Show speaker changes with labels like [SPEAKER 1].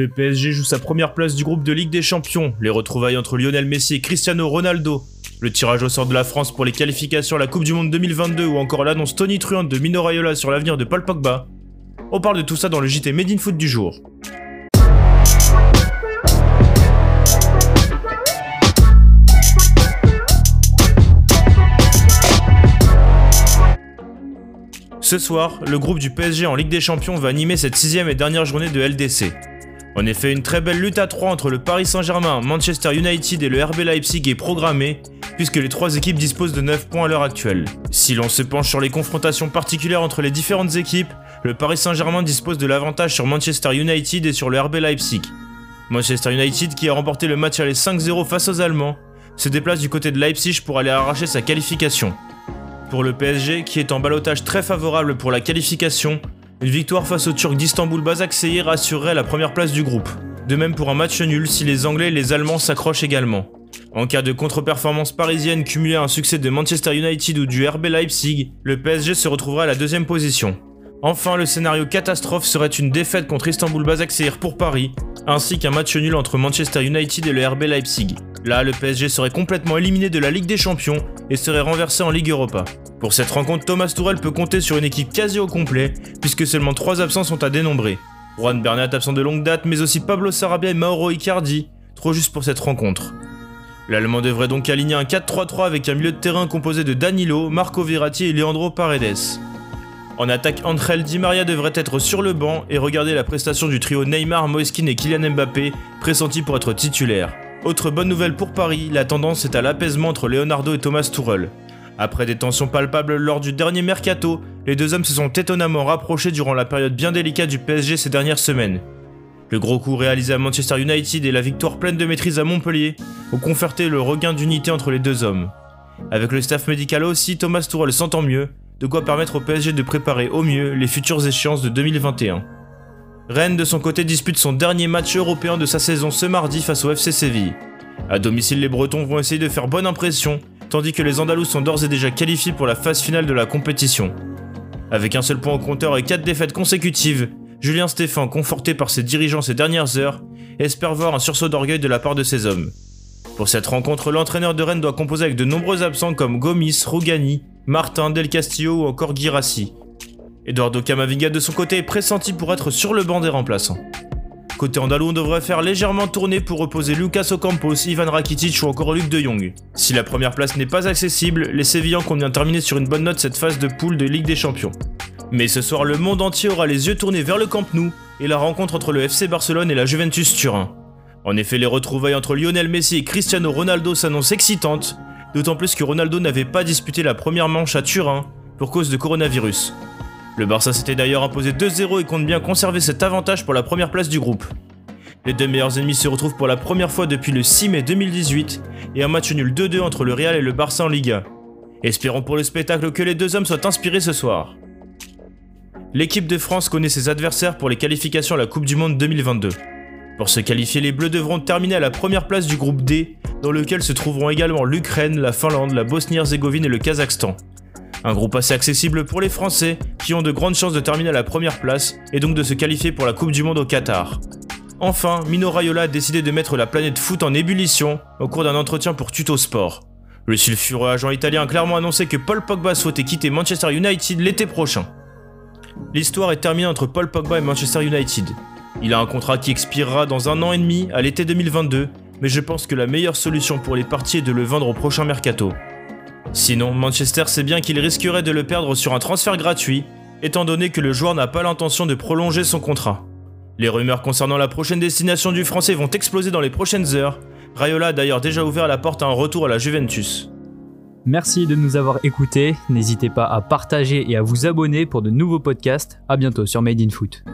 [SPEAKER 1] Le PSG joue sa première place du groupe de Ligue des Champions, les retrouvailles entre Lionel Messi et Cristiano Ronaldo, le tirage au sort de la France pour les qualifications à la Coupe du Monde 2022 ou encore l'annonce Tony tonitruante de Mino Raiola sur l'avenir de Paul Pogba. On parle de tout ça dans le JT Made in Foot du jour. Ce soir, le groupe du PSG en Ligue des Champions va animer cette sixième et dernière journée de LDC. En effet, une très belle lutte à trois entre le Paris Saint-Germain, Manchester United et le RB Leipzig est programmée, puisque les trois équipes disposent de 9 points à l'heure actuelle. Si l'on se penche sur les confrontations particulières entre les différentes équipes, le Paris Saint-Germain dispose de l'avantage sur Manchester United et sur le RB Leipzig. Manchester United, qui a remporté le match aller 5-0 face aux Allemands, se déplace du côté de Leipzig pour aller arracher sa qualification. Pour le PSG, qui est en balotage très favorable pour la qualification, une victoire face au Turc d'Istanbul Basaksehir assurerait la première place du groupe. De même pour un match nul si les Anglais et les Allemands s'accrochent également. En cas de contre-performance parisienne cumulée à un succès de Manchester United ou du RB Leipzig, le PSG se retrouverait à la deuxième position. Enfin, le scénario catastrophe serait une défaite contre Istanbul Basaksehir pour Paris, ainsi qu'un match nul entre Manchester United et le RB Leipzig. Là, le PSG serait complètement éliminé de la Ligue des Champions et serait renversé en Ligue Europa. Pour cette rencontre, Thomas Tourel peut compter sur une équipe quasi au complet, puisque seulement 3 absents sont à dénombrer. Juan Bernat absent de longue date, mais aussi Pablo Sarabia et Mauro Icardi, trop juste pour cette rencontre. L'Allemand devrait donc aligner un 4-3-3 avec un milieu de terrain composé de Danilo, Marco Verratti et Leandro Paredes. En attaque, Angel Di Maria devrait être sur le banc et regarder la prestation du trio Neymar, Moiskin et Kylian Mbappé, pressenti pour être titulaire. Autre bonne nouvelle pour Paris, la tendance est à l'apaisement entre Leonardo et Thomas Tuchel. Après des tensions palpables lors du dernier mercato, les deux hommes se sont étonnamment rapprochés durant la période bien délicate du PSG ces dernières semaines. Le gros coup réalisé à Manchester United et la victoire pleine de maîtrise à Montpellier ont conforté le regain d'unité entre les deux hommes. Avec le staff médical aussi, Thomas Tuchel s'entend mieux de quoi permettre au PSG de préparer au mieux les futures échéances de 2021. Rennes de son côté dispute son dernier match européen de sa saison ce mardi face au FC Séville. A domicile, les Bretons vont essayer de faire bonne impression, tandis que les Andalous sont d'ores et déjà qualifiés pour la phase finale de la compétition. Avec un seul point au compteur et 4 défaites consécutives, Julien Stéphan, conforté par ses dirigeants ces dernières heures, espère voir un sursaut d'orgueil de la part de ses hommes. Pour cette rencontre, l'entraîneur de Rennes doit composer avec de nombreux absents comme Gomis, Rougani, Martin, Del Castillo ou encore Girassi. Eduardo Camavinga de son côté est pressenti pour être sur le banc des remplaçants. Côté andalou, on devrait faire légèrement tourner pour reposer Lucas Ocampos, Ivan Rakitic ou encore Luc de Jong. Si la première place n'est pas accessible, les Sévillans comptent bien terminer sur une bonne note cette phase de poule de Ligue des Champions. Mais ce soir, le monde entier aura les yeux tournés vers le Camp Nou et la rencontre entre le FC Barcelone et la Juventus Turin. En effet, les retrouvailles entre Lionel Messi et Cristiano Ronaldo s'annoncent excitantes, d'autant plus que Ronaldo n'avait pas disputé la première manche à Turin pour cause de coronavirus. Le Barça s'était d'ailleurs imposé 2-0 et compte bien conserver cet avantage pour la première place du groupe. Les deux meilleurs ennemis se retrouvent pour la première fois depuis le 6 mai 2018 et un match nul 2-2 entre le Real et le Barça en Liga. Espérons pour le spectacle que les deux hommes soient inspirés ce soir. L'équipe de France connaît ses adversaires pour les qualifications à la Coupe du Monde 2022. Pour se qualifier, les Bleus devront terminer à la première place du groupe D, dans lequel se trouveront également l'Ukraine, la Finlande, la Bosnie-Herzégovine et le Kazakhstan. Un groupe assez accessible pour les Français, qui ont de grandes chances de terminer à la première place, et donc de se qualifier pour la Coupe du Monde au Qatar. Enfin, Mino Raiola a décidé de mettre la planète foot en ébullition au cours d'un entretien pour Tuto Sport. Le sulfureux agent italien a clairement annoncé que Paul Pogba souhaitait quitter Manchester United l'été prochain. L'histoire est terminée entre Paul Pogba et Manchester United. Il a un contrat qui expirera dans un an et demi à l'été 2022, mais je pense que la meilleure solution pour les parties est de le vendre au prochain mercato. Sinon, Manchester sait bien qu'il risquerait de le perdre sur un transfert gratuit, étant donné que le joueur n'a pas l'intention de prolonger son contrat. Les rumeurs concernant la prochaine destination du français vont exploser dans les prochaines heures. Rayola a d'ailleurs déjà ouvert la porte à un retour à la Juventus.
[SPEAKER 2] Merci de nous avoir écoutés. N'hésitez pas à partager et à vous abonner pour de nouveaux podcasts. A bientôt sur Made in Foot.